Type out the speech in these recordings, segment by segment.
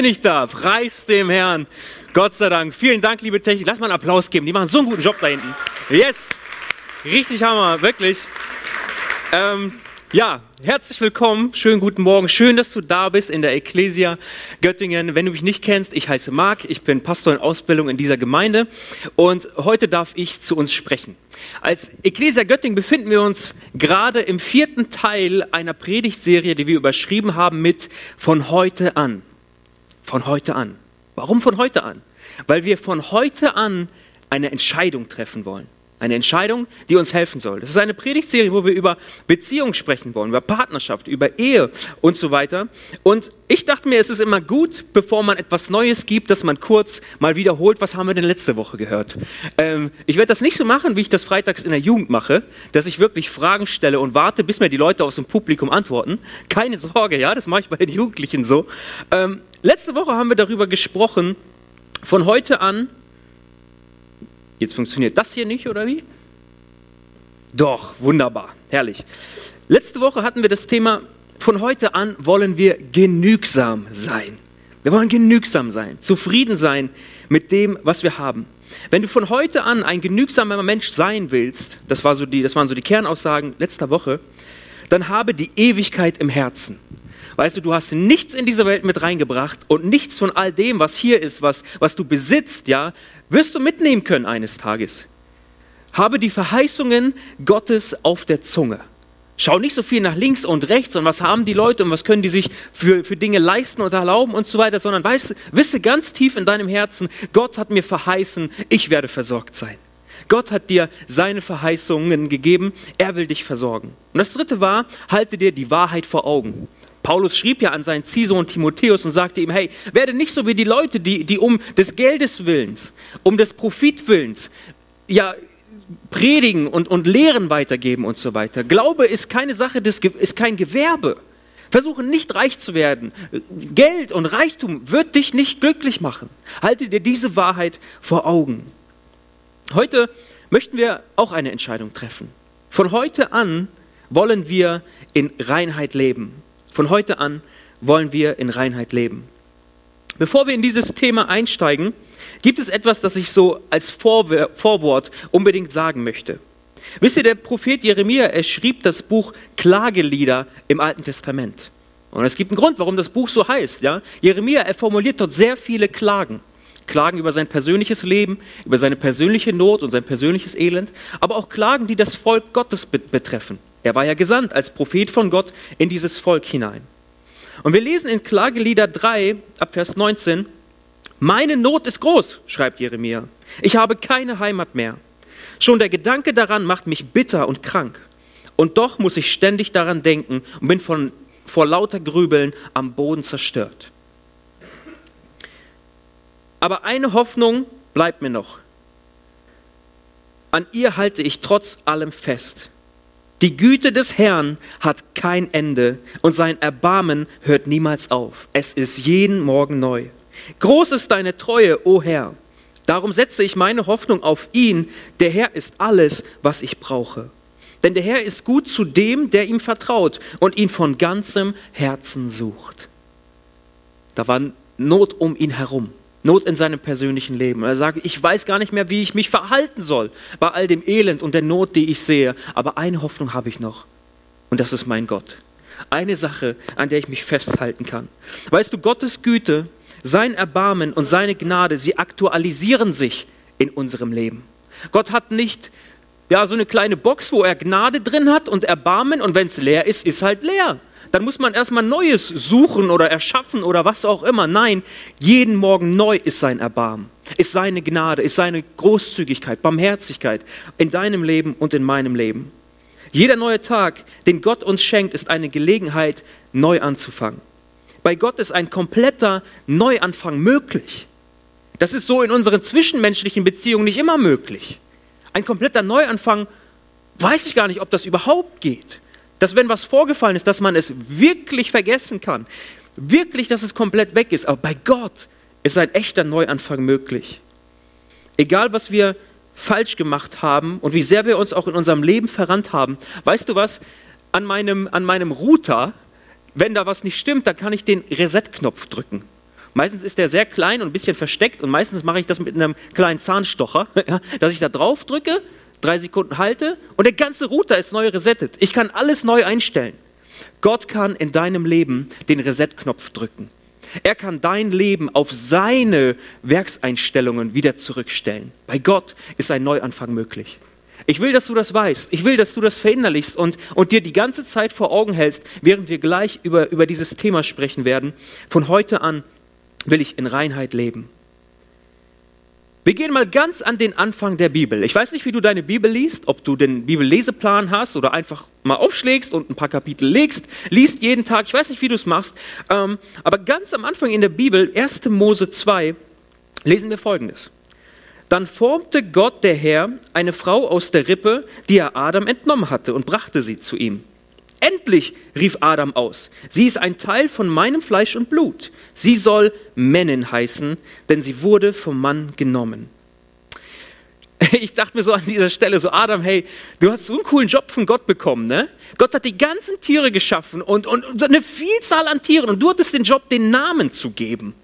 bin ich da. Preis dem Herrn. Gott sei Dank. Vielen Dank, liebe Technik. Lass mal einen Applaus geben. Die machen so einen guten Job da hinten. Yes. Richtig Hammer, wirklich. Ähm, ja, herzlich willkommen, schönen guten Morgen, schön, dass du da bist in der Ecclesia Göttingen. Wenn du mich nicht kennst, ich heiße Marc, ich bin Pastor in Ausbildung in dieser Gemeinde und heute darf ich zu uns sprechen. Als Ecclesia Göttingen befinden wir uns gerade im vierten Teil einer Predigtserie, die wir überschrieben haben mit von heute an. Von heute an. Warum von heute an? Weil wir von heute an eine Entscheidung treffen wollen. Eine Entscheidung, die uns helfen soll. Das ist eine Predigtserie, wo wir über Beziehungen sprechen wollen, über Partnerschaft, über Ehe und so weiter. Und ich dachte mir, es ist immer gut, bevor man etwas Neues gibt, dass man kurz mal wiederholt, was haben wir denn letzte Woche gehört. Ähm, ich werde das nicht so machen, wie ich das freitags in der Jugend mache, dass ich wirklich Fragen stelle und warte, bis mir die Leute aus dem Publikum antworten. Keine Sorge, ja, das mache ich bei den Jugendlichen so. Ähm, letzte Woche haben wir darüber gesprochen, von heute an Jetzt funktioniert das hier nicht, oder wie? Doch, wunderbar, herrlich. Letzte Woche hatten wir das Thema, von heute an wollen wir genügsam sein. Wir wollen genügsam sein, zufrieden sein mit dem, was wir haben. Wenn du von heute an ein genügsamer Mensch sein willst, das, war so die, das waren so die Kernaussagen letzter Woche, dann habe die Ewigkeit im Herzen. Weißt du, du hast nichts in diese Welt mit reingebracht und nichts von all dem, was hier ist, was, was du besitzt, ja, wirst du mitnehmen können eines Tages. Habe die Verheißungen Gottes auf der Zunge. Schau nicht so viel nach links und rechts und was haben die Leute und was können die sich für, für Dinge leisten und erlauben und so weiter, sondern weiß, wisse ganz tief in deinem Herzen, Gott hat mir verheißen, ich werde versorgt sein. Gott hat dir seine Verheißungen gegeben, er will dich versorgen. Und das dritte war, halte dir die Wahrheit vor Augen. Paulus schrieb ja an seinen Ziehsohn Timotheus und sagte ihm, hey, werde nicht so wie die Leute, die, die um des Geldes willens, um des Profitwillens, ja, predigen und, und Lehren weitergeben und so weiter. Glaube ist keine Sache, des, ist kein Gewerbe. Versuche nicht reich zu werden. Geld und Reichtum wird dich nicht glücklich machen. Halte dir diese Wahrheit vor Augen. Heute möchten wir auch eine Entscheidung treffen. Von heute an wollen wir in Reinheit leben. Von heute an wollen wir in Reinheit leben. Bevor wir in dieses Thema einsteigen, gibt es etwas, das ich so als Vorwort unbedingt sagen möchte. Wisst ihr, der Prophet Jeremia, er schrieb das Buch Klagelieder im Alten Testament. Und es gibt einen Grund, warum das Buch so heißt. Ja? Jeremia, er formuliert dort sehr viele Klagen. Klagen über sein persönliches Leben, über seine persönliche Not und sein persönliches Elend, aber auch Klagen, die das Volk Gottes betreffen. Er war ja gesandt als Prophet von Gott in dieses Volk hinein. Und wir lesen in Klagelieder 3 ab Vers 19, meine Not ist groß, schreibt Jeremia. Ich habe keine Heimat mehr. Schon der Gedanke daran macht mich bitter und krank. Und doch muss ich ständig daran denken und bin von, vor lauter Grübeln am Boden zerstört. Aber eine Hoffnung bleibt mir noch. An ihr halte ich trotz allem fest. Die Güte des Herrn hat kein Ende und sein Erbarmen hört niemals auf. Es ist jeden Morgen neu. Groß ist deine Treue, o Herr. Darum setze ich meine Hoffnung auf ihn. Der Herr ist alles, was ich brauche. Denn der Herr ist gut zu dem, der ihm vertraut und ihn von ganzem Herzen sucht. Da war Not um ihn herum. Not in seinem persönlichen Leben. Er sagt, ich weiß gar nicht mehr, wie ich mich verhalten soll bei all dem Elend und der Not, die ich sehe. Aber eine Hoffnung habe ich noch. Und das ist mein Gott. Eine Sache, an der ich mich festhalten kann. Weißt du, Gottes Güte, sein Erbarmen und seine Gnade, sie aktualisieren sich in unserem Leben. Gott hat nicht ja, so eine kleine Box, wo er Gnade drin hat und Erbarmen und wenn es leer ist, ist halt leer dann muss man erstmal Neues suchen oder erschaffen oder was auch immer. Nein, jeden Morgen neu ist sein Erbarmen, ist seine Gnade, ist seine Großzügigkeit, Barmherzigkeit in deinem Leben und in meinem Leben. Jeder neue Tag, den Gott uns schenkt, ist eine Gelegenheit, neu anzufangen. Bei Gott ist ein kompletter Neuanfang möglich. Das ist so in unseren zwischenmenschlichen Beziehungen nicht immer möglich. Ein kompletter Neuanfang, weiß ich gar nicht, ob das überhaupt geht. Dass wenn was vorgefallen ist, dass man es wirklich vergessen kann. Wirklich, dass es komplett weg ist. Aber bei Gott ist ein echter Neuanfang möglich. Egal, was wir falsch gemacht haben und wie sehr wir uns auch in unserem Leben verrannt haben. Weißt du was? An meinem, an meinem Router, wenn da was nicht stimmt, dann kann ich den Reset-Knopf drücken. Meistens ist der sehr klein und ein bisschen versteckt und meistens mache ich das mit einem kleinen Zahnstocher, dass ich da drauf drücke, drei Sekunden halte und der ganze Router ist neu resettet. Ich kann alles neu einstellen. Gott kann in deinem Leben den Reset-Knopf drücken. Er kann dein Leben auf seine Werkseinstellungen wieder zurückstellen. Bei Gott ist ein Neuanfang möglich. Ich will, dass du das weißt. Ich will, dass du das verinnerlichst und, und dir die ganze Zeit vor Augen hältst, während wir gleich über, über dieses Thema sprechen werden. Von heute an will ich in Reinheit leben. Wir gehen mal ganz an den Anfang der Bibel. Ich weiß nicht, wie du deine Bibel liest, ob du den Bibelleseplan hast oder einfach mal aufschlägst und ein paar Kapitel legst, liest jeden Tag. Ich weiß nicht, wie du es machst. Ähm, aber ganz am Anfang in der Bibel, 1. Mose 2, lesen wir Folgendes. Dann formte Gott der Herr eine Frau aus der Rippe, die er Adam entnommen hatte, und brachte sie zu ihm. Endlich, rief Adam aus, sie ist ein Teil von meinem Fleisch und Blut. Sie soll Männin heißen, denn sie wurde vom Mann genommen. Ich dachte mir so an dieser Stelle, so Adam, hey, du hast so einen coolen Job von Gott bekommen, ne? Gott hat die ganzen Tiere geschaffen und, und, und eine Vielzahl an Tieren und du hattest den Job, den Namen zu geben.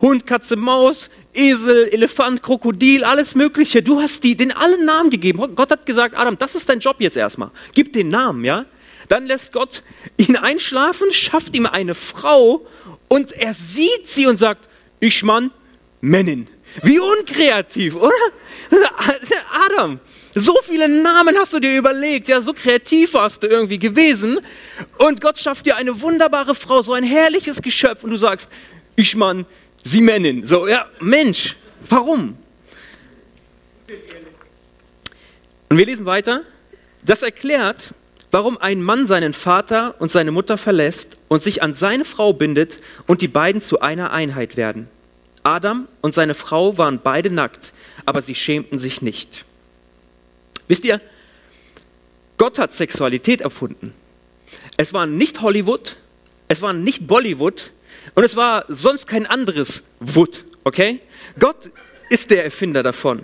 Hund, Katze, Maus, Esel, Elefant, Krokodil, alles Mögliche. Du hast die, den allen Namen gegeben. Gott hat gesagt, Adam, das ist dein Job jetzt erstmal. Gib den Namen, ja? Dann lässt Gott ihn einschlafen, schafft ihm eine Frau und er sieht sie und sagt, ich Mann, Männin. Wie unkreativ, oder? Adam, so viele Namen hast du dir überlegt, ja, so kreativ warst du irgendwie gewesen. Und Gott schafft dir eine wunderbare Frau, so ein herrliches Geschöpf und du sagst, ich Mann, sie Männin. So, ja, Mensch, warum? Und wir lesen weiter. Das erklärt, warum ein Mann seinen Vater und seine Mutter verlässt und sich an seine Frau bindet und die beiden zu einer Einheit werden. Adam und seine Frau waren beide nackt, aber sie schämten sich nicht. Wisst ihr, Gott hat Sexualität erfunden. Es war nicht Hollywood, es war nicht Bollywood und es war sonst kein anderes Wood, okay? Gott ist der Erfinder davon.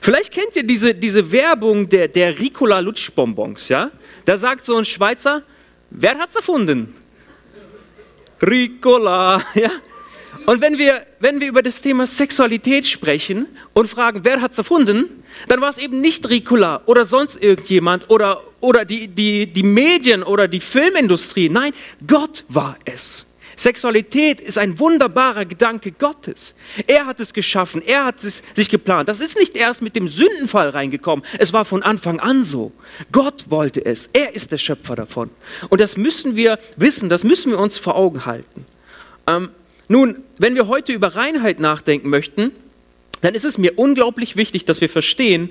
Vielleicht kennt ihr diese, diese Werbung der, der Ricola Lutschbonbons, ja? Da sagt so ein Schweizer, wer hat's erfunden? Ricola, ja? Und wenn wir, wenn wir über das Thema Sexualität sprechen und fragen, wer hat's erfunden, dann war es eben nicht Ricola oder sonst irgendjemand oder, oder die, die, die Medien oder die Filmindustrie. Nein, Gott war es. Sexualität ist ein wunderbarer Gedanke Gottes. Er hat es geschaffen, er hat es sich geplant. Das ist nicht erst mit dem Sündenfall reingekommen, es war von Anfang an so. Gott wollte es, er ist der Schöpfer davon. Und das müssen wir wissen, das müssen wir uns vor Augen halten. Ähm, nun, wenn wir heute über Reinheit nachdenken möchten, dann ist es mir unglaublich wichtig, dass wir verstehen,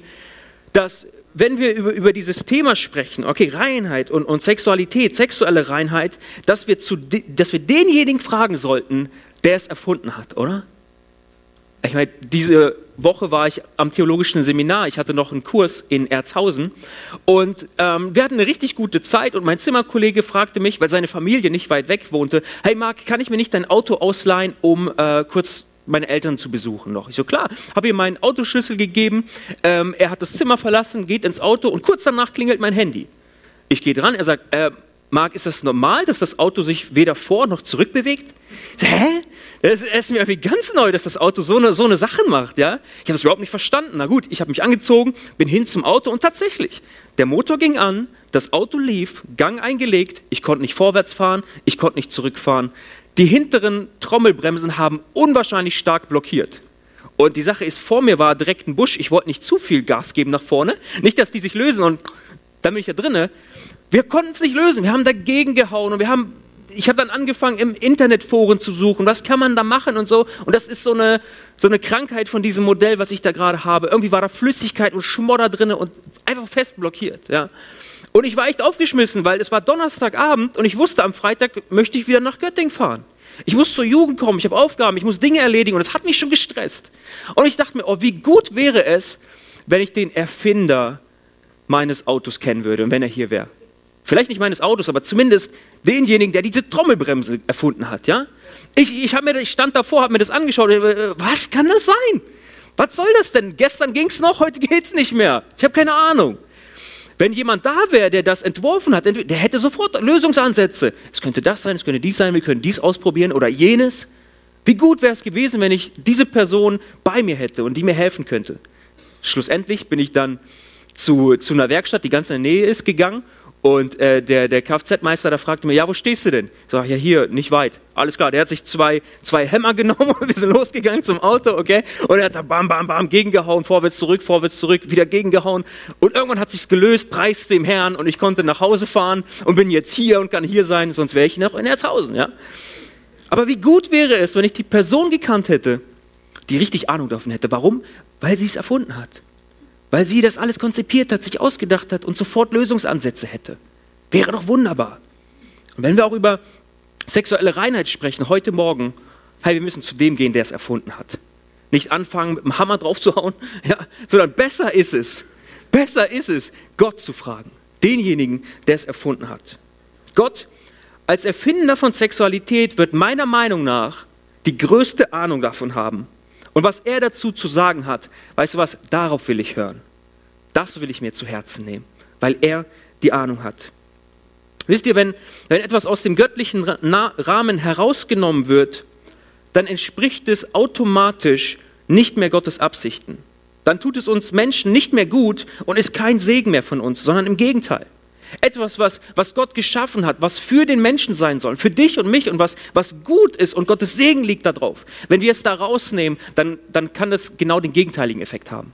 dass wenn wir über, über dieses Thema sprechen, okay, Reinheit und, und Sexualität, sexuelle Reinheit, dass wir, zu, dass wir denjenigen fragen sollten, der es erfunden hat, oder? Ich meine, diese Woche war ich am theologischen Seminar. Ich hatte noch einen Kurs in Erzhausen und ähm, wir hatten eine richtig gute Zeit. Und mein Zimmerkollege fragte mich, weil seine Familie nicht weit weg wohnte: Hey Marc, kann ich mir nicht dein Auto ausleihen, um äh, kurz meine Eltern zu besuchen noch. Ich so, klar, habe ihm meinen Autoschlüssel gegeben, ähm, er hat das Zimmer verlassen, geht ins Auto und kurz danach klingelt mein Handy. Ich gehe dran, er sagt, äh, Marc, ist das normal, dass das Auto sich weder vor noch zurück bewegt? So, Hä? Es ist mir irgendwie ganz neu, dass das Auto so eine, so eine Sache macht, ja? Ich habe das überhaupt nicht verstanden. Na gut, ich habe mich angezogen, bin hin zum Auto und tatsächlich, der Motor ging an, das Auto lief, Gang eingelegt, ich konnte nicht vorwärts fahren, ich konnte nicht zurückfahren. Die hinteren Trommelbremsen haben unwahrscheinlich stark blockiert. Und die Sache ist, vor mir war direkt ein Busch. Ich wollte nicht zu viel Gas geben nach vorne. Nicht, dass die sich lösen und dann bin ich da drinne. Wir konnten es nicht lösen. Wir haben dagegen gehauen und wir haben, ich habe dann angefangen, im Internetforen zu suchen. Was kann man da machen und so. Und das ist so eine, so eine Krankheit von diesem Modell, was ich da gerade habe. Irgendwie war da Flüssigkeit und Schmodder drinne und einfach fest blockiert. Ja. Und ich war echt aufgeschmissen, weil es war Donnerstagabend und ich wusste, am Freitag möchte ich wieder nach Göttingen fahren. Ich muss zur Jugend kommen, ich habe Aufgaben, ich muss Dinge erledigen und es hat mich schon gestresst. Und ich dachte mir, oh, wie gut wäre es, wenn ich den Erfinder meines Autos kennen würde und wenn er hier wäre. Vielleicht nicht meines Autos, aber zumindest denjenigen, der diese Trommelbremse erfunden hat. Ja? Ich, ich, mir, ich stand davor, habe mir das angeschaut. Äh, was kann das sein? Was soll das denn? Gestern ging es noch, heute geht es nicht mehr. Ich habe keine Ahnung. Wenn jemand da wäre, der das entworfen hat, der hätte sofort Lösungsansätze. Es könnte das sein, es könnte dies sein, wir können dies ausprobieren oder jenes. Wie gut wäre es gewesen, wenn ich diese Person bei mir hätte und die mir helfen könnte. Schlussendlich bin ich dann zu, zu einer Werkstatt, die ganz in der Nähe ist, gegangen und äh, der, der Kfz-Meister, da fragte mir, ja, wo stehst du denn? Ich sage, ja, hier, nicht weit. Alles klar, der hat sich zwei, zwei Hämmer genommen und wir sind losgegangen zum Auto, okay? Und er hat da bam, bam, bam gegengehauen, vorwärts, zurück, vorwärts, zurück, wieder gegengehauen. Und irgendwann hat sich's gelöst, preis dem Herrn und ich konnte nach Hause fahren und bin jetzt hier und kann hier sein, sonst wäre ich noch in Erzhausen, ja? Aber wie gut wäre es, wenn ich die Person gekannt hätte, die richtig Ahnung davon hätte. Warum? Weil sie es erfunden hat. Weil sie das alles konzipiert hat, sich ausgedacht hat und sofort Lösungsansätze hätte. Wäre doch wunderbar. Und wenn wir auch über sexuelle Reinheit sprechen, heute Morgen, hey, wir müssen zu dem gehen, der es erfunden hat. Nicht anfangen, mit dem Hammer drauf zu hauen, ja, sondern besser ist es, besser ist es, Gott zu fragen. Denjenigen, der es erfunden hat. Gott als Erfinder von Sexualität wird meiner Meinung nach die größte Ahnung davon haben. Und was er dazu zu sagen hat, weißt du was, darauf will ich hören. Das will ich mir zu Herzen nehmen, weil er die Ahnung hat. Wisst ihr, wenn, wenn etwas aus dem göttlichen Rahmen herausgenommen wird, dann entspricht es automatisch nicht mehr Gottes Absichten. Dann tut es uns Menschen nicht mehr gut und ist kein Segen mehr von uns, sondern im Gegenteil. Etwas, was, was Gott geschaffen hat, was für den Menschen sein soll, für dich und mich und was, was gut ist und Gottes Segen liegt darauf. Wenn wir es da rausnehmen, dann, dann kann das genau den gegenteiligen Effekt haben.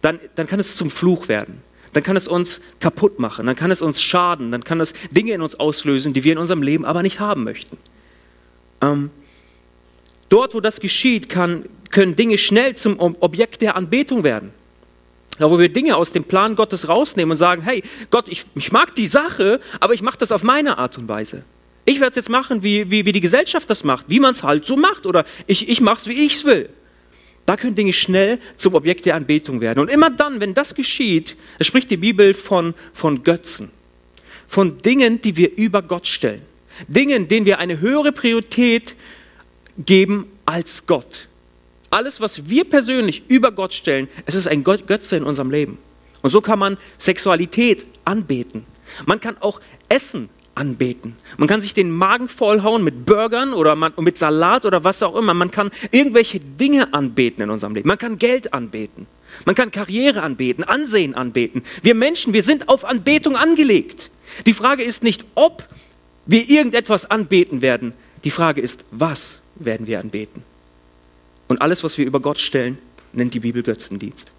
Dann, dann kann es zum Fluch werden. Dann kann es uns kaputt machen, dann kann es uns schaden, dann kann es Dinge in uns auslösen, die wir in unserem Leben aber nicht haben möchten. Ähm, dort, wo das geschieht, kann, können Dinge schnell zum Objekt der Anbetung werden. Da, wo wir Dinge aus dem Plan Gottes rausnehmen und sagen, hey, Gott, ich, ich mag die Sache, aber ich mache das auf meine Art und Weise. Ich werde es jetzt machen, wie, wie, wie die Gesellschaft das macht, wie man es halt so macht. Oder ich, ich mache es, wie ich es will. Da können Dinge schnell zum Objekt der Anbetung werden. Und immer dann, wenn das geschieht, da spricht die Bibel von, von Götzen. Von Dingen, die wir über Gott stellen. Dingen, denen wir eine höhere Priorität geben als Gott. Alles, was wir persönlich über Gott stellen, es ist ein Götze in unserem Leben. Und so kann man Sexualität anbeten. Man kann auch Essen anbeten. Man kann sich den Magen vollhauen mit Burgern oder mit Salat oder was auch immer. Man kann irgendwelche Dinge anbeten in unserem Leben. Man kann Geld anbeten. Man kann Karriere anbeten, Ansehen anbeten. Wir Menschen, wir sind auf Anbetung angelegt. Die Frage ist nicht, ob wir irgendetwas anbeten werden. Die Frage ist, was werden wir anbeten? Und alles, was wir über Gott stellen, nennt die Bibel Götzendienst.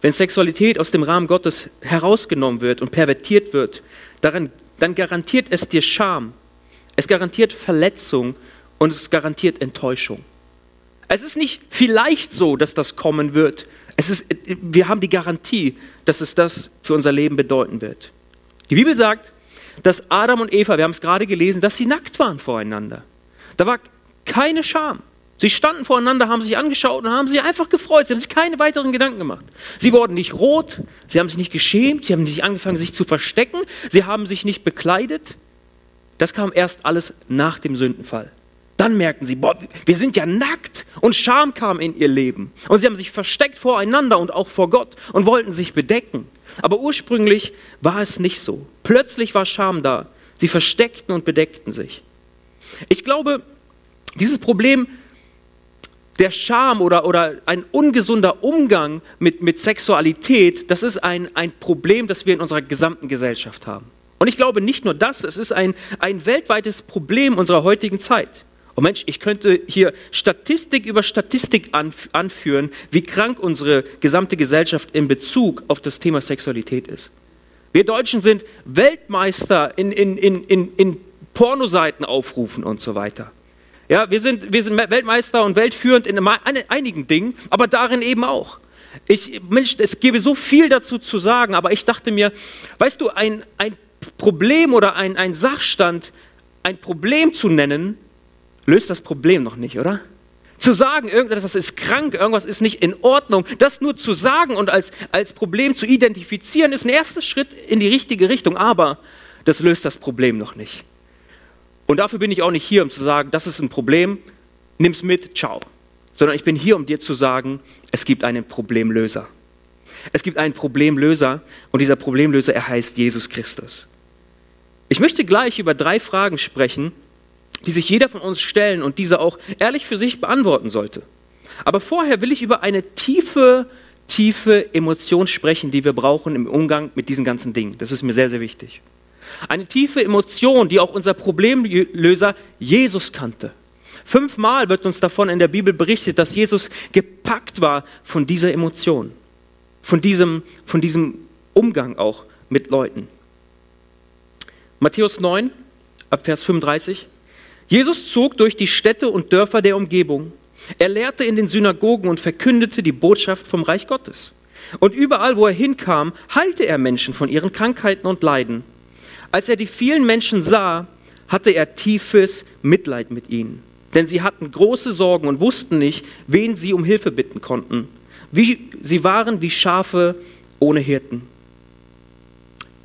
Wenn Sexualität aus dem Rahmen Gottes herausgenommen wird und pervertiert wird, daran, dann garantiert es dir Scham, es garantiert Verletzung und es garantiert Enttäuschung. Es ist nicht vielleicht so, dass das kommen wird. Es ist, wir haben die Garantie, dass es das für unser Leben bedeuten wird. Die Bibel sagt, dass Adam und Eva, wir haben es gerade gelesen, dass sie nackt waren voreinander. Da war keine Scham. Sie standen voreinander, haben sich angeschaut und haben sich einfach gefreut. Sie haben sich keine weiteren Gedanken gemacht. Sie wurden nicht rot, sie haben sich nicht geschämt, sie haben nicht angefangen, sich zu verstecken, sie haben sich nicht bekleidet. Das kam erst alles nach dem Sündenfall. Dann merkten sie, boah, wir sind ja nackt und Scham kam in ihr Leben. Und sie haben sich versteckt voreinander und auch vor Gott und wollten sich bedecken. Aber ursprünglich war es nicht so. Plötzlich war Scham da. Sie versteckten und bedeckten sich. Ich glaube, dieses Problem der Scham oder, oder ein ungesunder Umgang mit, mit Sexualität, das ist ein, ein Problem, das wir in unserer gesamten Gesellschaft haben. Und ich glaube nicht nur das, es ist ein, ein weltweites Problem unserer heutigen Zeit. Und Mensch, ich könnte hier Statistik über Statistik anführen, wie krank unsere gesamte Gesellschaft in Bezug auf das Thema Sexualität ist. Wir Deutschen sind Weltmeister in, in, in, in, in Pornoseiten aufrufen und so weiter. Ja, wir sind, wir sind Weltmeister und weltführend in einigen Dingen, aber darin eben auch. Ich, Mensch, es gäbe so viel dazu zu sagen, aber ich dachte mir, weißt du, ein, ein Problem oder ein, ein Sachstand, ein Problem zu nennen, löst das Problem noch nicht, oder? Zu sagen, irgendetwas ist krank, irgendwas ist nicht in Ordnung, das nur zu sagen und als, als Problem zu identifizieren, ist ein erster Schritt in die richtige Richtung, aber das löst das Problem noch nicht. Und dafür bin ich auch nicht hier, um zu sagen, das ist ein Problem, nimm's mit, ciao. Sondern ich bin hier, um dir zu sagen, es gibt einen Problemlöser. Es gibt einen Problemlöser und dieser Problemlöser, er heißt Jesus Christus. Ich möchte gleich über drei Fragen sprechen, die sich jeder von uns stellen und diese auch ehrlich für sich beantworten sollte. Aber vorher will ich über eine tiefe, tiefe Emotion sprechen, die wir brauchen im Umgang mit diesen ganzen Dingen. Das ist mir sehr, sehr wichtig. Eine tiefe Emotion, die auch unser Problemlöser Jesus kannte. Fünfmal wird uns davon in der Bibel berichtet, dass Jesus gepackt war von dieser Emotion, von diesem, von diesem Umgang auch mit Leuten. Matthäus 9, ab Vers 35. Jesus zog durch die Städte und Dörfer der Umgebung. Er lehrte in den Synagogen und verkündete die Botschaft vom Reich Gottes. Und überall, wo er hinkam, heilte er Menschen von ihren Krankheiten und Leiden. Als er die vielen Menschen sah, hatte er tiefes Mitleid mit ihnen. Denn sie hatten große Sorgen und wussten nicht, wen sie um Hilfe bitten konnten. Wie, sie waren wie Schafe ohne Hirten.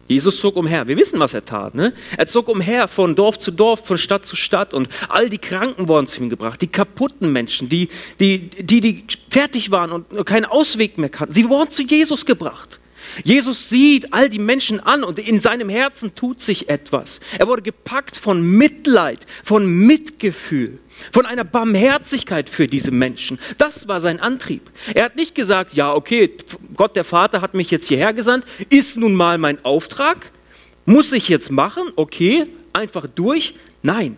Jesus zog umher. Wir wissen, was er tat. Ne? Er zog umher von Dorf zu Dorf, von Stadt zu Stadt und all die Kranken wurden zu ihm gebracht, die kaputten Menschen, die, die, die, die fertig waren und keinen Ausweg mehr kannten. Sie wurden zu Jesus gebracht. Jesus sieht all die Menschen an und in seinem Herzen tut sich etwas. Er wurde gepackt von Mitleid, von Mitgefühl, von einer Barmherzigkeit für diese Menschen. Das war sein Antrieb. Er hat nicht gesagt, ja, okay, Gott der Vater hat mich jetzt hierher gesandt, ist nun mal mein Auftrag, muss ich jetzt machen, okay, einfach durch. Nein,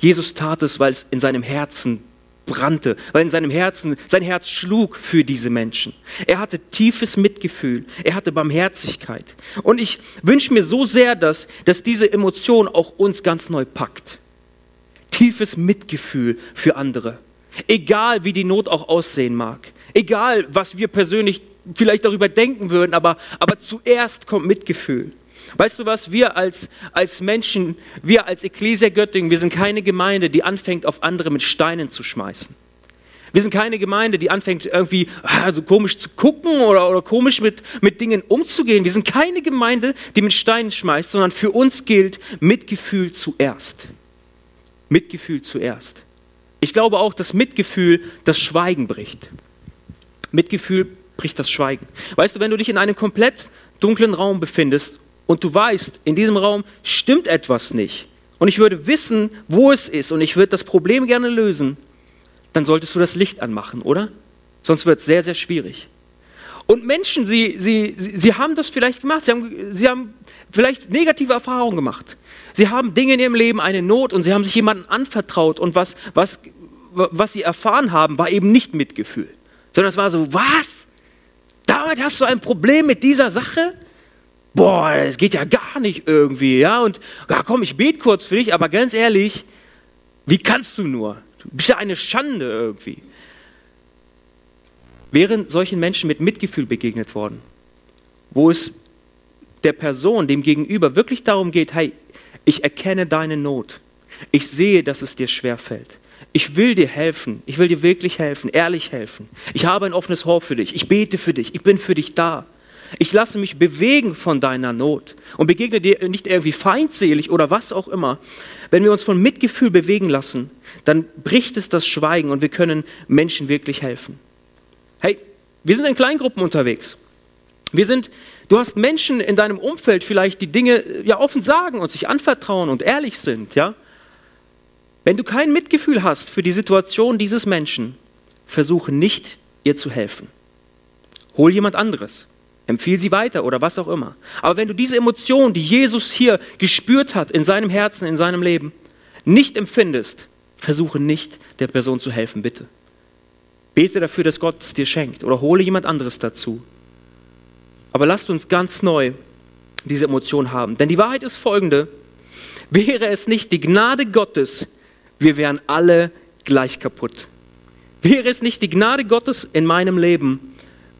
Jesus tat es, weil es in seinem Herzen brannte, weil in seinem Herzen, sein Herz schlug für diese Menschen. Er hatte tiefes Mitgefühl, er hatte Barmherzigkeit. Und ich wünsche mir so sehr, dass, dass diese Emotion auch uns ganz neu packt. Tiefes Mitgefühl für andere. Egal wie die Not auch aussehen mag. Egal was wir persönlich vielleicht darüber denken würden, aber, aber zuerst kommt Mitgefühl. Weißt du was, wir als, als Menschen, wir als Ecclesia Göttingen, wir sind keine Gemeinde, die anfängt, auf andere mit Steinen zu schmeißen. Wir sind keine Gemeinde, die anfängt, irgendwie ah, so komisch zu gucken oder, oder komisch mit, mit Dingen umzugehen. Wir sind keine Gemeinde, die mit Steinen schmeißt, sondern für uns gilt Mitgefühl zuerst. Mitgefühl zuerst. Ich glaube auch, dass Mitgefühl das Schweigen bricht. Mitgefühl bricht das Schweigen. Weißt du, wenn du dich in einem komplett dunklen Raum befindest und du weißt, in diesem Raum stimmt etwas nicht und ich würde wissen, wo es ist und ich würde das Problem gerne lösen, dann solltest du das Licht anmachen, oder? Sonst wird es sehr, sehr schwierig. Und Menschen, sie, sie, sie haben das vielleicht gemacht, sie haben, sie haben vielleicht negative Erfahrungen gemacht. Sie haben Dinge in ihrem Leben, eine Not und sie haben sich jemandem anvertraut und was, was, was sie erfahren haben, war eben nicht Mitgefühl, sondern es war so, was? Damit hast du ein Problem mit dieser Sache? Boah, es geht ja gar nicht irgendwie, ja, und ja, komm, ich bete kurz für dich, aber ganz ehrlich, wie kannst du nur? Du bist ja eine Schande irgendwie. Wären solchen Menschen mit Mitgefühl begegnet worden, wo es der Person, dem Gegenüber wirklich darum geht, hey, ich erkenne deine Not. Ich sehe, dass es dir schwer fällt. Ich will dir helfen. Ich will dir wirklich helfen, ehrlich helfen. Ich habe ein offenes Ohr für dich. Ich bete für dich. Ich bin für dich da. Ich lasse mich bewegen von deiner Not und begegne dir nicht irgendwie feindselig oder was auch immer. Wenn wir uns von Mitgefühl bewegen lassen, dann bricht es das Schweigen und wir können Menschen wirklich helfen. Hey, wir sind in Kleingruppen unterwegs. Wir sind, du hast Menschen in deinem Umfeld vielleicht, die Dinge äh, ja offen sagen und sich anvertrauen und ehrlich sind, ja? Wenn du kein Mitgefühl hast für die Situation dieses Menschen, versuche nicht, ihr zu helfen. Hol jemand anderes. Empfiehl sie weiter oder was auch immer. Aber wenn du diese Emotion, die Jesus hier gespürt hat in seinem Herzen, in seinem Leben, nicht empfindest, versuche nicht der Person zu helfen, bitte. Bete dafür, dass Gott es dir schenkt oder hole jemand anderes dazu. Aber lasst uns ganz neu diese Emotion haben. Denn die Wahrheit ist folgende. Wäre es nicht die Gnade Gottes, wir wären alle gleich kaputt. Wäre es nicht die Gnade Gottes in meinem Leben,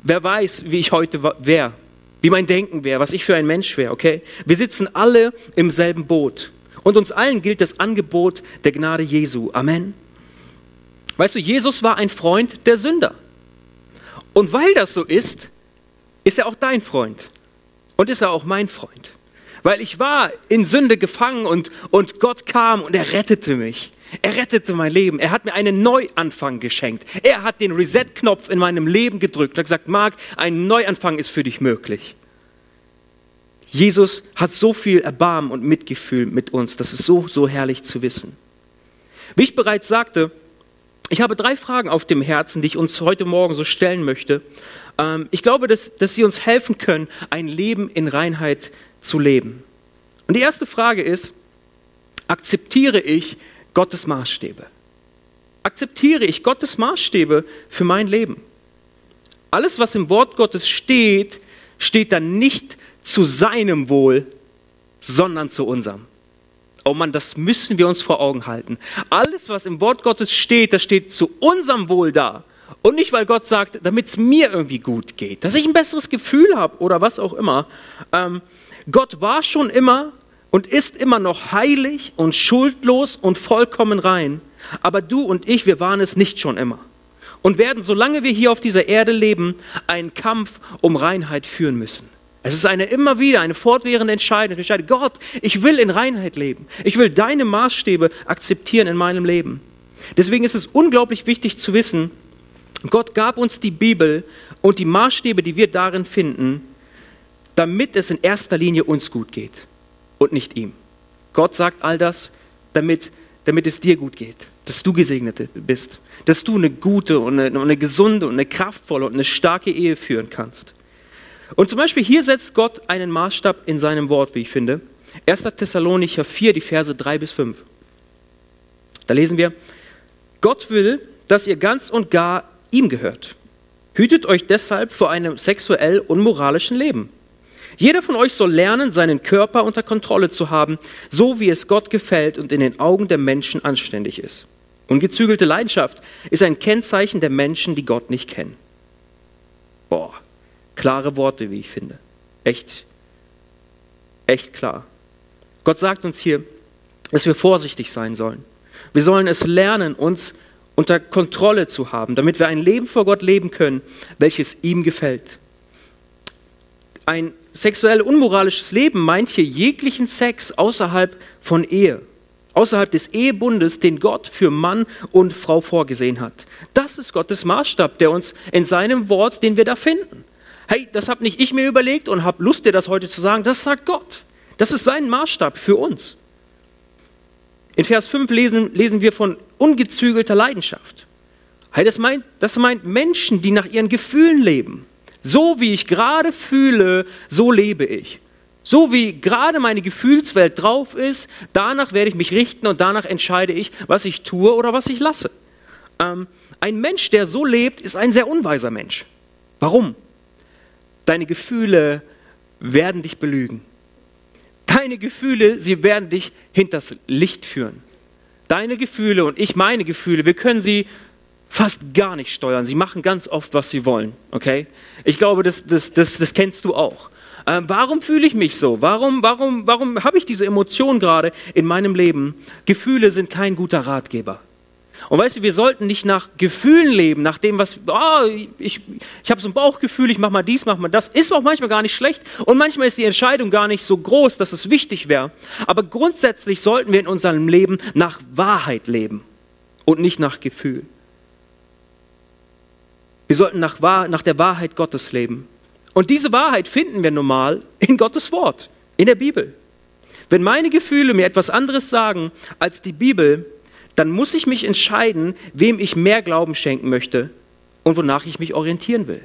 Wer weiß, wie ich heute wäre, wie mein Denken wäre, was ich für ein Mensch wäre, okay? Wir sitzen alle im selben Boot. Und uns allen gilt das Angebot der Gnade Jesu. Amen. Weißt du, Jesus war ein Freund der Sünder. Und weil das so ist, ist er auch dein Freund. Und ist er auch mein Freund. Weil ich war in Sünde gefangen und, und Gott kam und er rettete mich. Er rettete mein Leben. Er hat mir einen Neuanfang geschenkt. Er hat den Reset-Knopf in meinem Leben gedrückt. Er hat gesagt, Marc, ein Neuanfang ist für dich möglich. Jesus hat so viel Erbarmen und Mitgefühl mit uns. Das ist so, so herrlich zu wissen. Wie ich bereits sagte, ich habe drei Fragen auf dem Herzen, die ich uns heute Morgen so stellen möchte. Ähm, ich glaube, dass, dass sie uns helfen können, ein Leben in Reinheit zu leben. Und die erste Frage ist, akzeptiere ich Gottes Maßstäbe? Akzeptiere ich Gottes Maßstäbe für mein Leben? Alles, was im Wort Gottes steht, steht dann nicht zu seinem Wohl, sondern zu unserem. Oh Mann, das müssen wir uns vor Augen halten. Alles, was im Wort Gottes steht, das steht zu unserem Wohl da. Und nicht, weil Gott sagt, damit es mir irgendwie gut geht, dass ich ein besseres Gefühl habe oder was auch immer. Ähm, Gott war schon immer und ist immer noch heilig und schuldlos und vollkommen rein. Aber du und ich, wir waren es nicht schon immer. Und werden, solange wir hier auf dieser Erde leben, einen Kampf um Reinheit führen müssen. Es ist eine immer wieder, eine fortwährende Entscheidung. Ich entscheide, Gott, ich will in Reinheit leben. Ich will deine Maßstäbe akzeptieren in meinem Leben. Deswegen ist es unglaublich wichtig zu wissen, Gott gab uns die Bibel und die Maßstäbe, die wir darin finden, damit es in erster Linie uns gut geht und nicht ihm. Gott sagt all das, damit, damit es dir gut geht, dass du gesegnet bist, dass du eine gute und eine, eine gesunde und eine kraftvolle und eine starke Ehe führen kannst. Und zum Beispiel hier setzt Gott einen Maßstab in seinem Wort, wie ich finde. 1. Thessalonicher 4, die Verse 3 bis 5. Da lesen wir, Gott will, dass ihr ganz und gar ihm gehört. Hütet euch deshalb vor einem sexuell unmoralischen Leben. Jeder von euch soll lernen, seinen Körper unter Kontrolle zu haben, so wie es Gott gefällt und in den Augen der Menschen anständig ist. Ungezügelte Leidenschaft ist ein Kennzeichen der Menschen, die Gott nicht kennen. Boah, Klare Worte, wie ich finde. Echt, echt klar. Gott sagt uns hier, dass wir vorsichtig sein sollen. Wir sollen es lernen, uns unter Kontrolle zu haben, damit wir ein Leben vor Gott leben können, welches ihm gefällt. Ein sexuell unmoralisches Leben meint hier jeglichen Sex außerhalb von Ehe, außerhalb des Ehebundes, den Gott für Mann und Frau vorgesehen hat. Das ist Gottes Maßstab, der uns in seinem Wort, den wir da finden. Hey, das habe nicht ich mir überlegt und habe Lust, dir das heute zu sagen. Das sagt Gott. Das ist sein Maßstab für uns. In Vers 5 lesen, lesen wir von ungezügelter Leidenschaft. Hey, das, meint, das meint Menschen, die nach ihren Gefühlen leben. So wie ich gerade fühle, so lebe ich. So wie gerade meine Gefühlswelt drauf ist, danach werde ich mich richten und danach entscheide ich, was ich tue oder was ich lasse. Ähm, ein Mensch, der so lebt, ist ein sehr unweiser Mensch. Warum? Deine Gefühle werden dich belügen. Deine Gefühle, sie werden dich hinters Licht führen. Deine Gefühle und ich meine Gefühle, wir können sie fast gar nicht steuern. Sie machen ganz oft, was sie wollen. Okay? Ich glaube, das, das, das, das kennst du auch. Ähm, warum fühle ich mich so? Warum, warum, warum habe ich diese Emotion gerade in meinem Leben? Gefühle sind kein guter Ratgeber. Und weißt du, wir sollten nicht nach Gefühlen leben, nach dem, was, oh, ich, ich habe so ein Bauchgefühl, ich mache mal dies, mach mal das. Ist auch manchmal gar nicht schlecht und manchmal ist die Entscheidung gar nicht so groß, dass es wichtig wäre. Aber grundsätzlich sollten wir in unserem Leben nach Wahrheit leben und nicht nach Gefühl. Wir sollten nach, nach der Wahrheit Gottes leben. Und diese Wahrheit finden wir normal in Gottes Wort, in der Bibel. Wenn meine Gefühle mir etwas anderes sagen als die Bibel, dann muss ich mich entscheiden, wem ich mehr Glauben schenken möchte und wonach ich mich orientieren will.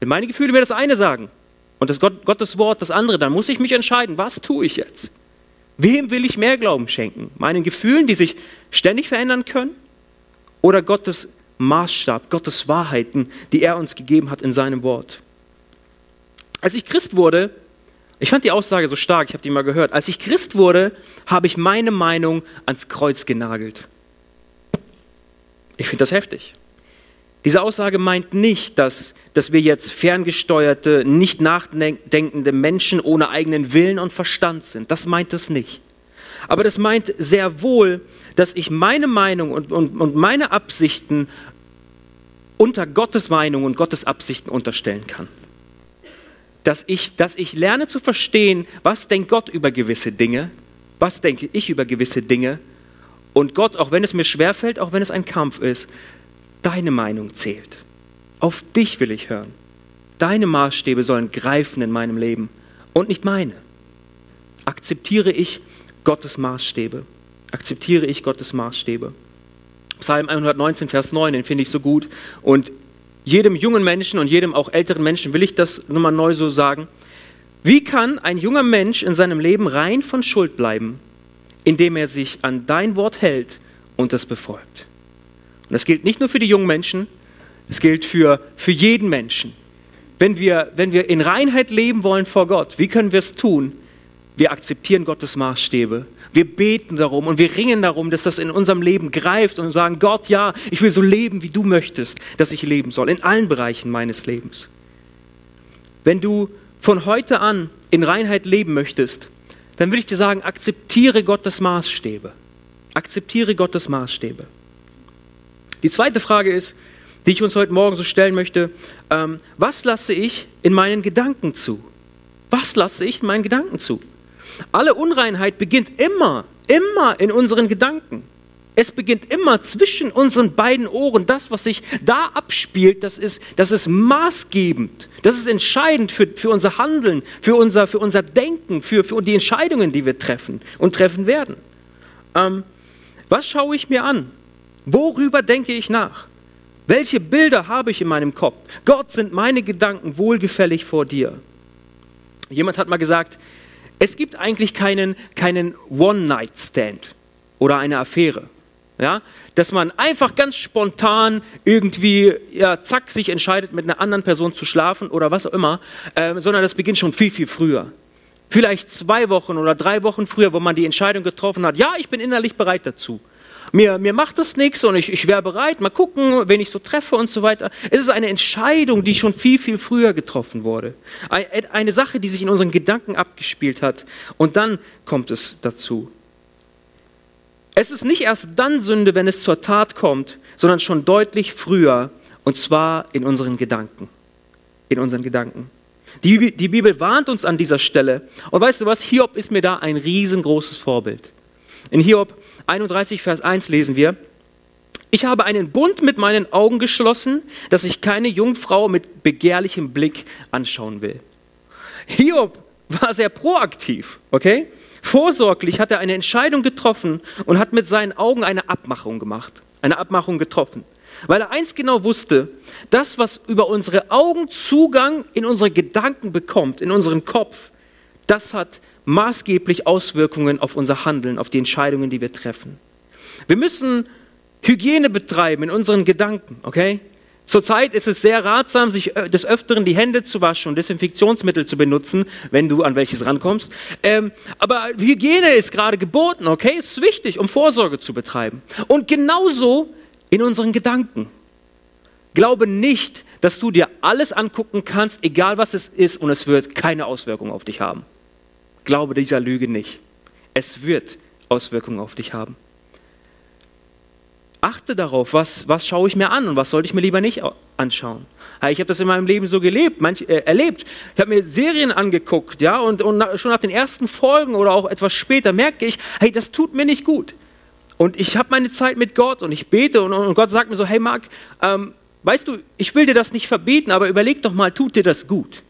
Wenn meine Gefühle mir das eine sagen und das Gott, Gottes Wort das andere, dann muss ich mich entscheiden, was tue ich jetzt? Wem will ich mehr Glauben schenken? Meinen Gefühlen, die sich ständig verändern können? Oder Gottes Maßstab, Gottes Wahrheiten, die er uns gegeben hat in seinem Wort? Als ich Christ wurde, ich fand die Aussage so stark, ich habe die mal gehört. Als ich Christ wurde, habe ich meine Meinung ans Kreuz genagelt. Ich finde das heftig. Diese Aussage meint nicht, dass, dass wir jetzt ferngesteuerte, nicht nachdenkende Menschen ohne eigenen Willen und Verstand sind. Das meint es nicht. Aber das meint sehr wohl, dass ich meine Meinung und, und, und meine Absichten unter Gottes Meinung und Gottes Absichten unterstellen kann dass ich, dass ich lerne zu verstehen, was denkt Gott über gewisse Dinge, was denke ich über gewisse Dinge. Und Gott, auch wenn es mir schwerfällt, auch wenn es ein Kampf ist, deine Meinung zählt. Auf dich will ich hören. Deine Maßstäbe sollen greifen in meinem Leben und nicht meine. Akzeptiere ich Gottes Maßstäbe. Akzeptiere ich Gottes Maßstäbe? Psalm 119, Vers 9, den finde ich so gut. Und jedem jungen Menschen und jedem auch älteren Menschen will ich das nochmal neu so sagen. Wie kann ein junger Mensch in seinem Leben rein von Schuld bleiben, indem er sich an dein Wort hält und das befolgt? Und das gilt nicht nur für die jungen Menschen, es gilt für, für jeden Menschen. Wenn wir, wenn wir in Reinheit leben wollen vor Gott, wie können wir es tun? Wir akzeptieren Gottes Maßstäbe. Wir beten darum und wir ringen darum, dass das in unserem Leben greift und sagen, Gott, ja, ich will so leben, wie du möchtest, dass ich leben soll, in allen Bereichen meines Lebens. Wenn du von heute an in Reinheit leben möchtest, dann würde ich dir sagen, akzeptiere Gottes Maßstäbe. Akzeptiere Gottes Maßstäbe. Die zweite Frage ist, die ich uns heute Morgen so stellen möchte, ähm, was lasse ich in meinen Gedanken zu? Was lasse ich in meinen Gedanken zu? Alle Unreinheit beginnt immer, immer in unseren Gedanken. Es beginnt immer zwischen unseren beiden Ohren. Das, was sich da abspielt, das ist, das ist maßgebend. Das ist entscheidend für, für unser Handeln, für unser, für unser Denken, für, für die Entscheidungen, die wir treffen und treffen werden. Ähm, was schaue ich mir an? Worüber denke ich nach? Welche Bilder habe ich in meinem Kopf? Gott, sind meine Gedanken wohlgefällig vor dir? Jemand hat mal gesagt, es gibt eigentlich keinen, keinen One-Night-Stand oder eine Affäre. Ja? Dass man einfach ganz spontan irgendwie, ja, zack, sich entscheidet, mit einer anderen Person zu schlafen oder was auch immer, äh, sondern das beginnt schon viel, viel früher. Vielleicht zwei Wochen oder drei Wochen früher, wo man die Entscheidung getroffen hat, ja, ich bin innerlich bereit dazu. Mir, mir macht das nichts und ich, ich wäre bereit, mal gucken, wen ich so treffe und so weiter. Es ist eine Entscheidung, die schon viel, viel früher getroffen wurde. Eine Sache, die sich in unseren Gedanken abgespielt hat. Und dann kommt es dazu. Es ist nicht erst dann Sünde, wenn es zur Tat kommt, sondern schon deutlich früher. Und zwar in unseren Gedanken. In unseren Gedanken. Die, die Bibel warnt uns an dieser Stelle. Und weißt du was? Hiob ist mir da ein riesengroßes Vorbild. In Hiob 31, Vers 1 lesen wir, ich habe einen Bund mit meinen Augen geschlossen, dass ich keine Jungfrau mit begehrlichem Blick anschauen will. Hiob war sehr proaktiv, okay? Vorsorglich hat er eine Entscheidung getroffen und hat mit seinen Augen eine Abmachung gemacht, eine Abmachung getroffen. Weil er eins genau wusste, das, was über unsere Augen Zugang in unsere Gedanken bekommt, in unseren Kopf, das hat maßgeblich Auswirkungen auf unser Handeln, auf die Entscheidungen, die wir treffen. Wir müssen Hygiene betreiben in unseren Gedanken, okay? Zurzeit ist es sehr ratsam, sich äh, des Öfteren die Hände zu waschen und Desinfektionsmittel zu benutzen, wenn du an welches rankommst. Ähm, aber Hygiene ist gerade geboten, okay? Es ist wichtig, um Vorsorge zu betreiben. Und genauso in unseren Gedanken. Glaube nicht, dass du dir alles angucken kannst, egal was es ist, und es wird keine Auswirkung auf dich haben. Glaube dieser Lüge nicht. Es wird Auswirkungen auf dich haben. Achte darauf, was, was schaue ich mir an und was sollte ich mir lieber nicht anschauen. Ich habe das in meinem Leben so gelebt, manch, äh, erlebt. Ich habe mir Serien angeguckt, ja, und, und nach, schon nach den ersten Folgen oder auch etwas später merke ich, hey, das tut mir nicht gut. Und ich habe meine Zeit mit Gott und ich bete und, und Gott sagt mir so, hey Marc, ähm, weißt du, ich will dir das nicht verbieten, aber überleg doch mal, tut dir das gut?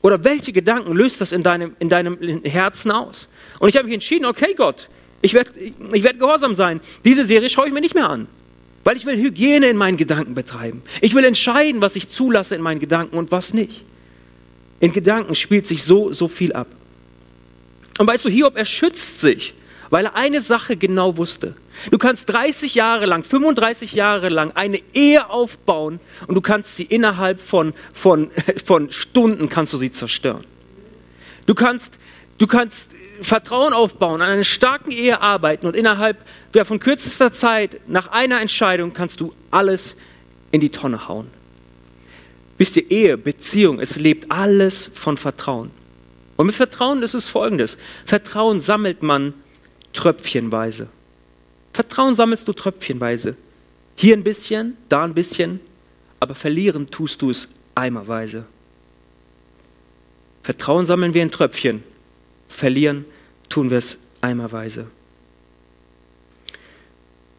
Oder welche Gedanken löst das in deinem, in deinem Herzen aus? Und ich habe mich entschieden, okay Gott, ich werde ich werd gehorsam sein. Diese Serie schaue ich mir nicht mehr an, weil ich will Hygiene in meinen Gedanken betreiben. Ich will entscheiden, was ich zulasse in meinen Gedanken und was nicht. In Gedanken spielt sich so, so viel ab. Und weißt du, Hiob, er schützt sich weil er eine Sache genau wusste. Du kannst 30 Jahre lang, 35 Jahre lang eine Ehe aufbauen und du kannst sie innerhalb von, von, von Stunden kannst du sie zerstören. Du kannst, du kannst Vertrauen aufbauen, an einer starken Ehe arbeiten und innerhalb ja, von kürzester Zeit, nach einer Entscheidung, kannst du alles in die Tonne hauen. Wisst ihr, Ehe, Beziehung, es lebt alles von Vertrauen. Und mit Vertrauen ist es folgendes. Vertrauen sammelt man tröpfchenweise. Vertrauen sammelst du tröpfchenweise. Hier ein bisschen, da ein bisschen, aber verlieren tust du es eimerweise. Vertrauen sammeln wir in Tröpfchen, verlieren tun wir es eimerweise.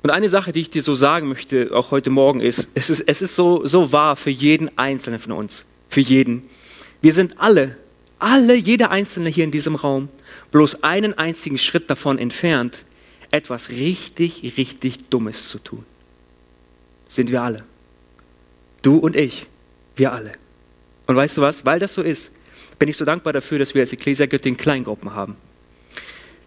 Und eine Sache, die ich dir so sagen möchte, auch heute Morgen, ist, es ist, es ist so, so wahr für jeden Einzelnen von uns, für jeden. Wir sind alle, alle, jeder Einzelne hier in diesem Raum, bloß einen einzigen Schritt davon entfernt, etwas richtig, richtig Dummes zu tun. Sind wir alle. Du und ich, wir alle. Und weißt du was? Weil das so ist, bin ich so dankbar dafür, dass wir als Ecclesia Göttingen Kleingruppen haben.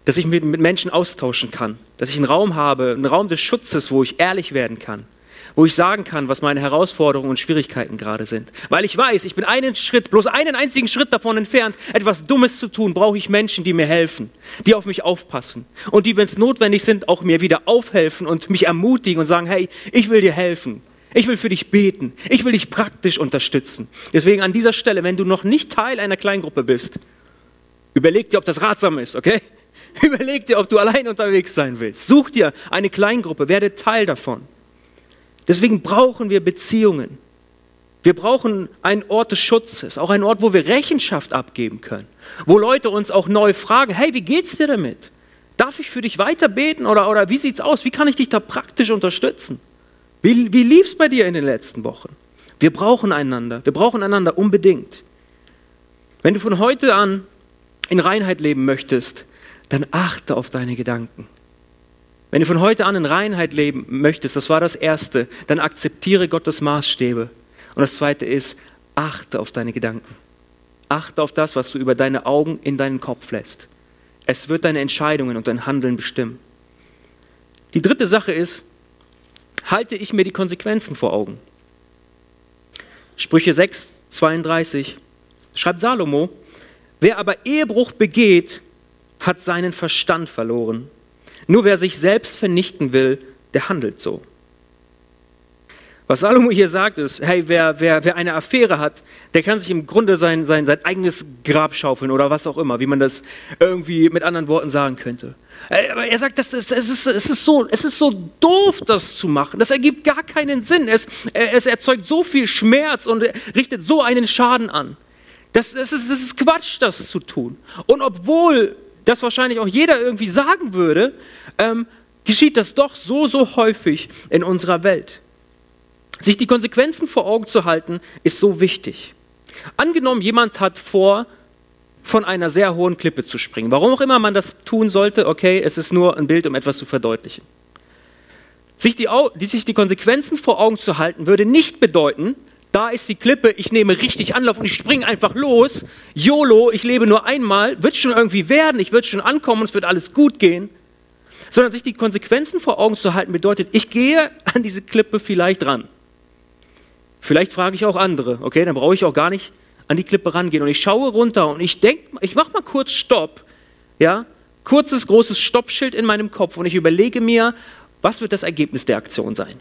Dass ich mich mit Menschen austauschen kann. Dass ich einen Raum habe, einen Raum des Schutzes, wo ich ehrlich werden kann wo ich sagen kann, was meine Herausforderungen und Schwierigkeiten gerade sind. Weil ich weiß, ich bin einen Schritt, bloß einen einzigen Schritt davon entfernt, etwas Dummes zu tun, brauche ich Menschen, die mir helfen, die auf mich aufpassen und die, wenn es notwendig sind, auch mir wieder aufhelfen und mich ermutigen und sagen, hey, ich will dir helfen. Ich will für dich beten. Ich will dich praktisch unterstützen. Deswegen an dieser Stelle, wenn du noch nicht Teil einer Kleingruppe bist, überleg dir, ob das ratsam ist, okay? Überleg dir, ob du allein unterwegs sein willst. Such dir eine Kleingruppe, werde Teil davon. Deswegen brauchen wir Beziehungen. Wir brauchen einen Ort des Schutzes, auch einen Ort, wo wir Rechenschaft abgeben können, wo Leute uns auch neu fragen, hey, wie geht's dir damit? Darf ich für dich weiter beten oder, oder wie sieht's aus? Wie kann ich dich da praktisch unterstützen? Wie, wie lief's bei dir in den letzten Wochen? Wir brauchen einander. Wir brauchen einander unbedingt. Wenn du von heute an in Reinheit leben möchtest, dann achte auf deine Gedanken. Wenn du von heute an in Reinheit leben möchtest, das war das Erste, dann akzeptiere Gottes Maßstäbe. Und das Zweite ist, achte auf deine Gedanken. Achte auf das, was du über deine Augen in deinen Kopf lässt. Es wird deine Entscheidungen und dein Handeln bestimmen. Die dritte Sache ist, halte ich mir die Konsequenzen vor Augen. Sprüche 6, 32 schreibt Salomo, wer aber Ehebruch begeht, hat seinen Verstand verloren nur wer sich selbst vernichten will, der handelt so. Was Salomo hier sagt ist, hey, wer, wer, wer eine Affäre hat, der kann sich im Grunde sein, sein, sein eigenes Grab schaufeln oder was auch immer, wie man das irgendwie mit anderen Worten sagen könnte. Äh, aber er sagt, das, es, ist, es, ist so, es ist so doof, das zu machen. Das ergibt gar keinen Sinn. Es, äh, es erzeugt so viel Schmerz und richtet so einen Schaden an. Das, das, ist, das ist Quatsch, das zu tun. Und obwohl das wahrscheinlich auch jeder irgendwie sagen würde, ähm, geschieht das doch so, so häufig in unserer Welt. Sich die Konsequenzen vor Augen zu halten, ist so wichtig. Angenommen, jemand hat vor, von einer sehr hohen Klippe zu springen. Warum auch immer man das tun sollte, okay, es ist nur ein Bild, um etwas zu verdeutlichen. Sich die, sich die Konsequenzen vor Augen zu halten, würde nicht bedeuten, da ist die Klippe, ich nehme richtig Anlauf und ich springe einfach los. YOLO, ich lebe nur einmal, wird schon irgendwie werden, ich wird schon ankommen, es wird alles gut gehen. Sondern sich die Konsequenzen vor Augen zu halten, bedeutet, ich gehe an diese Klippe vielleicht ran. Vielleicht frage ich auch andere, okay, dann brauche ich auch gar nicht an die Klippe rangehen und ich schaue runter und ich denke, ich mache mal kurz Stopp, ja, kurzes, großes Stoppschild in meinem Kopf und ich überlege mir, was wird das Ergebnis der Aktion sein?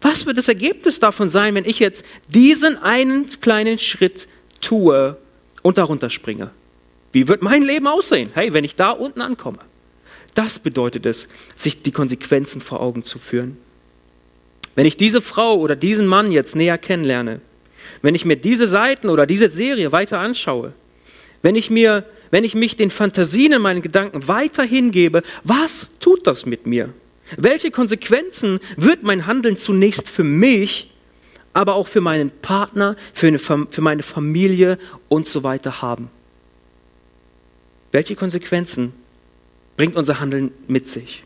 Was wird das Ergebnis davon sein, wenn ich jetzt diesen einen kleinen Schritt tue und darunter springe? Wie wird mein Leben aussehen? Hey, wenn ich da unten ankomme. Das bedeutet es, sich die Konsequenzen vor Augen zu führen. Wenn ich diese Frau oder diesen Mann jetzt näher kennenlerne, wenn ich mir diese Seiten oder diese Serie weiter anschaue, wenn ich mir, wenn ich mich den Fantasien in meinen Gedanken weiter hingebe, was tut das mit mir? Welche Konsequenzen wird mein Handeln zunächst für mich, aber auch für meinen Partner, für, eine, für meine Familie und so weiter haben? Welche Konsequenzen bringt unser Handeln mit sich?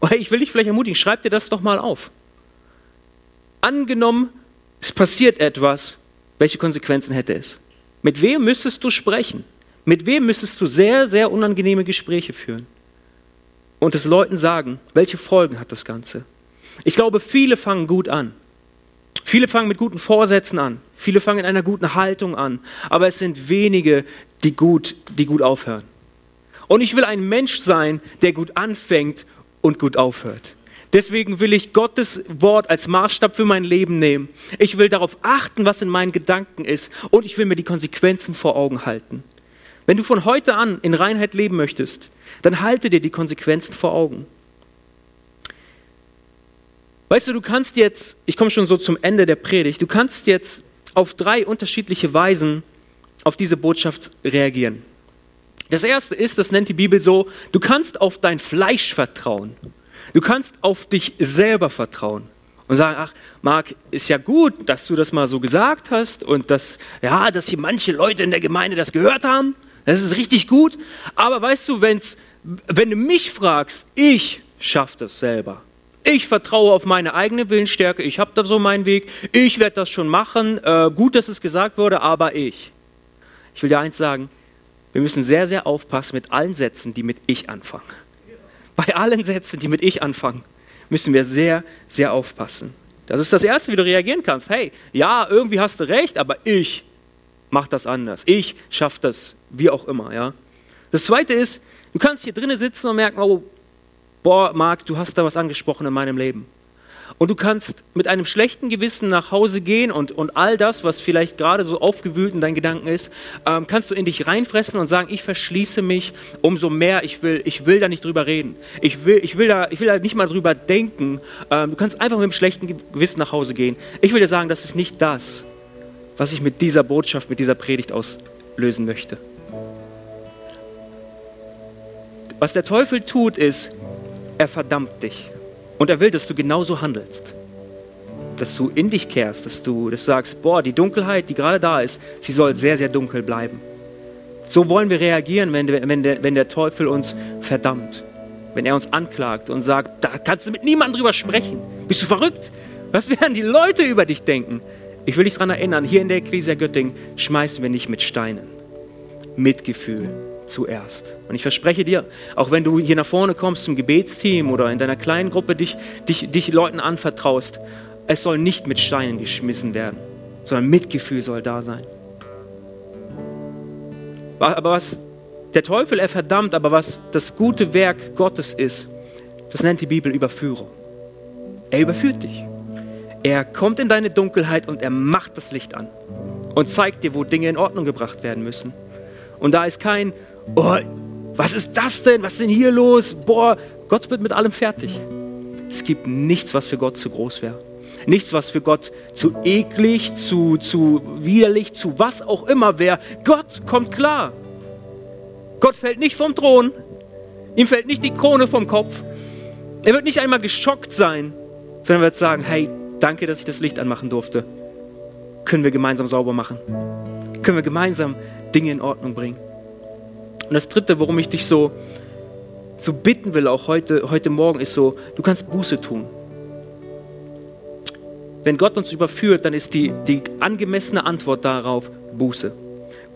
Oh, ich will dich vielleicht ermutigen, schreib dir das doch mal auf. Angenommen, es passiert etwas, welche Konsequenzen hätte es? Mit wem müsstest du sprechen? Mit wem müsstest du sehr, sehr unangenehme Gespräche führen? Und es Leuten sagen, welche Folgen hat das Ganze. Ich glaube, viele fangen gut an. Viele fangen mit guten Vorsätzen an. Viele fangen in einer guten Haltung an. Aber es sind wenige, die gut, die gut aufhören. Und ich will ein Mensch sein, der gut anfängt und gut aufhört. Deswegen will ich Gottes Wort als Maßstab für mein Leben nehmen. Ich will darauf achten, was in meinen Gedanken ist. Und ich will mir die Konsequenzen vor Augen halten. Wenn du von heute an in Reinheit leben möchtest, dann halte dir die Konsequenzen vor Augen. Weißt du, du kannst jetzt, ich komme schon so zum Ende der Predigt, du kannst jetzt auf drei unterschiedliche Weisen auf diese Botschaft reagieren. Das erste ist, das nennt die Bibel so, du kannst auf dein Fleisch vertrauen. Du kannst auf dich selber vertrauen und sagen, ach, Marc, ist ja gut, dass du das mal so gesagt hast und dass, ja, dass hier manche Leute in der Gemeinde das gehört haben. Das ist richtig gut. Aber weißt du, wenn es wenn du mich fragst, ich schaffe das selber. Ich vertraue auf meine eigene Willensstärke, ich habe da so meinen Weg, ich werde das schon machen. Äh, gut, dass es gesagt wurde, aber ich. Ich will dir eins sagen, wir müssen sehr, sehr aufpassen mit allen Sätzen, die mit ich anfangen. Bei allen Sätzen, die mit ich anfangen, müssen wir sehr, sehr aufpassen. Das ist das Erste, wie du reagieren kannst. Hey, ja, irgendwie hast du recht, aber ich mache das anders. Ich schaffe das, wie auch immer. Ja? Das Zweite ist, du kannst hier drinnen sitzen und merken, oh, boah, Marc, du hast da was angesprochen in meinem Leben. Und du kannst mit einem schlechten Gewissen nach Hause gehen und, und all das, was vielleicht gerade so aufgewühlt in deinen Gedanken ist, ähm, kannst du in dich reinfressen und sagen, ich verschließe mich umso mehr, ich will, ich will da nicht drüber reden. Ich will, ich will, da, ich will da nicht mal drüber denken. Ähm, du kannst einfach mit einem schlechten Gewissen nach Hause gehen. Ich will dir sagen, das ist nicht das, was ich mit dieser Botschaft, mit dieser Predigt auslösen möchte. Was der Teufel tut, ist, er verdammt dich. Und er will, dass du genauso handelst. Dass du in dich kehrst, dass du, dass du sagst, boah, die Dunkelheit, die gerade da ist, sie soll sehr, sehr dunkel bleiben. So wollen wir reagieren, wenn der, wenn der, wenn der Teufel uns verdammt. Wenn er uns anklagt und sagt, da kannst du mit niemandem drüber sprechen. Bist du verrückt? Was werden die Leute über dich denken? Ich will dich daran erinnern, hier in der Ecclesia Göttingen schmeißen wir nicht mit Steinen. Mitgefühl, zuerst. Und ich verspreche dir, auch wenn du hier nach vorne kommst zum Gebetsteam oder in deiner kleinen Gruppe dich, dich, dich Leuten anvertraust, es soll nicht mit Steinen geschmissen werden, sondern Mitgefühl soll da sein. Aber was der Teufel er verdammt, aber was das gute Werk Gottes ist, das nennt die Bibel Überführung. Er überführt dich. Er kommt in deine Dunkelheit und er macht das Licht an und zeigt dir, wo Dinge in Ordnung gebracht werden müssen. Und da ist kein, oh, was ist das denn? Was ist denn hier los? Boah, Gott wird mit allem fertig. Es gibt nichts, was für Gott zu groß wäre. Nichts, was für Gott zu eklig, zu, zu widerlich, zu was auch immer wäre. Gott kommt klar. Gott fällt nicht vom Thron. Ihm fällt nicht die Krone vom Kopf. Er wird nicht einmal geschockt sein, sondern wird sagen, hey, danke, dass ich das Licht anmachen durfte. Können wir gemeinsam sauber machen? Können wir gemeinsam Dinge in Ordnung bringen? Und das Dritte, worum ich dich so, so bitten will, auch heute, heute Morgen, ist so, du kannst Buße tun. Wenn Gott uns überführt, dann ist die, die angemessene Antwort darauf Buße.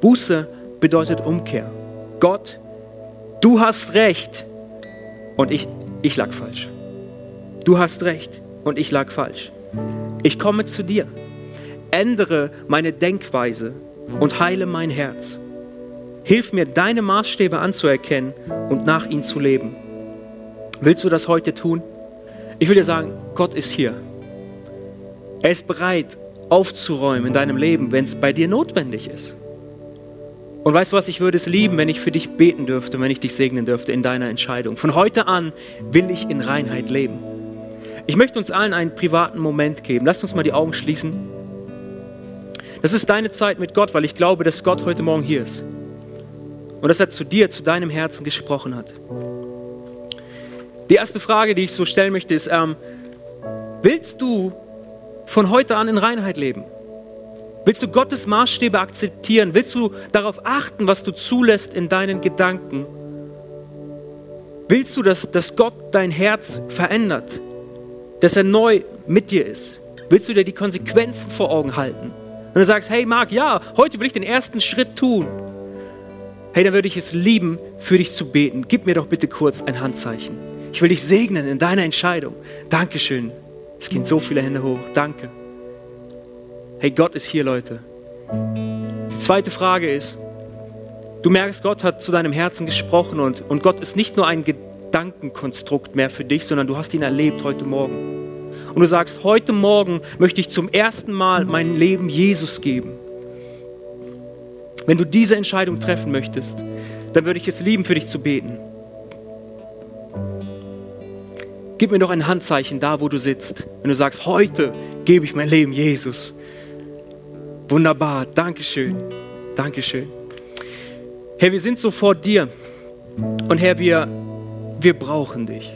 Buße bedeutet Umkehr. Gott, du hast recht und ich, ich lag falsch. Du hast recht und ich lag falsch. Ich komme zu dir. Ändere meine Denkweise und heile mein Herz. Hilf mir, deine Maßstäbe anzuerkennen und nach ihnen zu leben. Willst du das heute tun? Ich will dir sagen, Gott ist hier. Er ist bereit, aufzuräumen in deinem Leben, wenn es bei dir notwendig ist. Und weißt du was, ich würde es lieben, wenn ich für dich beten dürfte, wenn ich dich segnen dürfte in deiner Entscheidung. Von heute an will ich in Reinheit leben. Ich möchte uns allen einen privaten Moment geben. Lasst uns mal die Augen schließen. Das ist deine Zeit mit Gott, weil ich glaube, dass Gott heute Morgen hier ist und dass er zu dir, zu deinem Herzen gesprochen hat. Die erste Frage, die ich so stellen möchte, ist, ähm, willst du von heute an in Reinheit leben? Willst du Gottes Maßstäbe akzeptieren? Willst du darauf achten, was du zulässt in deinen Gedanken? Willst du, dass, dass Gott dein Herz verändert? Dass er neu mit dir ist? Willst du dir die Konsequenzen vor Augen halten? Und du sagst, hey Marc, ja, heute will ich den ersten Schritt tun hey, dann würde ich es lieben, für dich zu beten. Gib mir doch bitte kurz ein Handzeichen. Ich will dich segnen in deiner Entscheidung. Dankeschön. Es gehen so viele Hände hoch. Danke. Hey, Gott ist hier, Leute. Die zweite Frage ist, du merkst, Gott hat zu deinem Herzen gesprochen und, und Gott ist nicht nur ein Gedankenkonstrukt mehr für dich, sondern du hast ihn erlebt heute Morgen. Und du sagst, heute Morgen möchte ich zum ersten Mal mein Leben Jesus geben. Wenn du diese Entscheidung treffen möchtest, dann würde ich es lieben, für dich zu beten. Gib mir doch ein Handzeichen da, wo du sitzt. Wenn du sagst, heute gebe ich mein Leben Jesus. Wunderbar, Dankeschön, Dankeschön. Herr, wir sind so vor dir. Und Herr, wir, wir brauchen dich.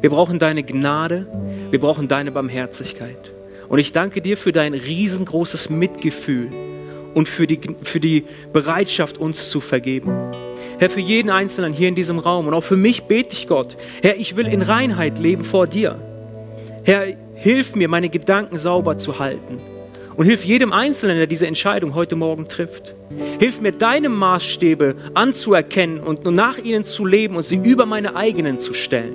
Wir brauchen deine Gnade, wir brauchen deine Barmherzigkeit. Und ich danke dir für dein riesengroßes Mitgefühl und für die, für die Bereitschaft, uns zu vergeben. Herr, für jeden Einzelnen hier in diesem Raum und auch für mich bete ich Gott. Herr, ich will in Reinheit leben vor dir. Herr, hilf mir, meine Gedanken sauber zu halten. Und hilf jedem Einzelnen, der diese Entscheidung heute Morgen trifft. Hilf mir, deine Maßstäbe anzuerkennen und nach ihnen zu leben und sie über meine eigenen zu stellen.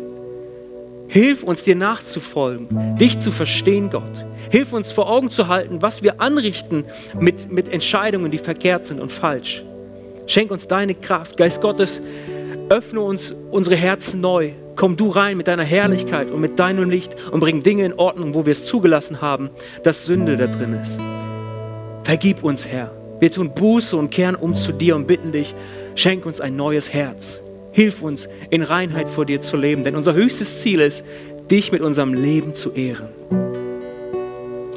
Hilf uns, dir nachzufolgen, dich zu verstehen, Gott. Hilf uns vor Augen zu halten, was wir anrichten mit, mit Entscheidungen, die verkehrt sind und falsch. Schenk uns deine Kraft. Geist Gottes, öffne uns unsere Herzen neu. Komm du rein mit deiner Herrlichkeit und mit deinem Licht und bring Dinge in Ordnung, wo wir es zugelassen haben, dass Sünde da drin ist. Vergib uns, Herr. Wir tun Buße und kehren um zu dir und bitten dich, schenk uns ein neues Herz. Hilf uns, in Reinheit vor dir zu leben, denn unser höchstes Ziel ist, dich mit unserem Leben zu ehren.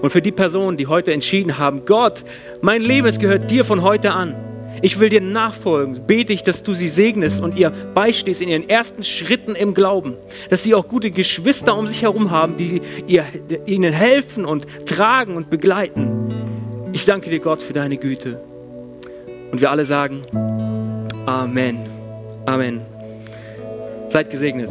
Und für die Personen, die heute entschieden haben, Gott, mein Leben, es gehört dir von heute an. Ich will dir nachfolgen. Bete ich, dass du sie segnest und ihr beistehst in ihren ersten Schritten im Glauben. Dass sie auch gute Geschwister um sich herum haben, die ihr, ihnen helfen und tragen und begleiten. Ich danke dir, Gott, für deine Güte. Und wir alle sagen Amen. Amen. Seid gesegnet.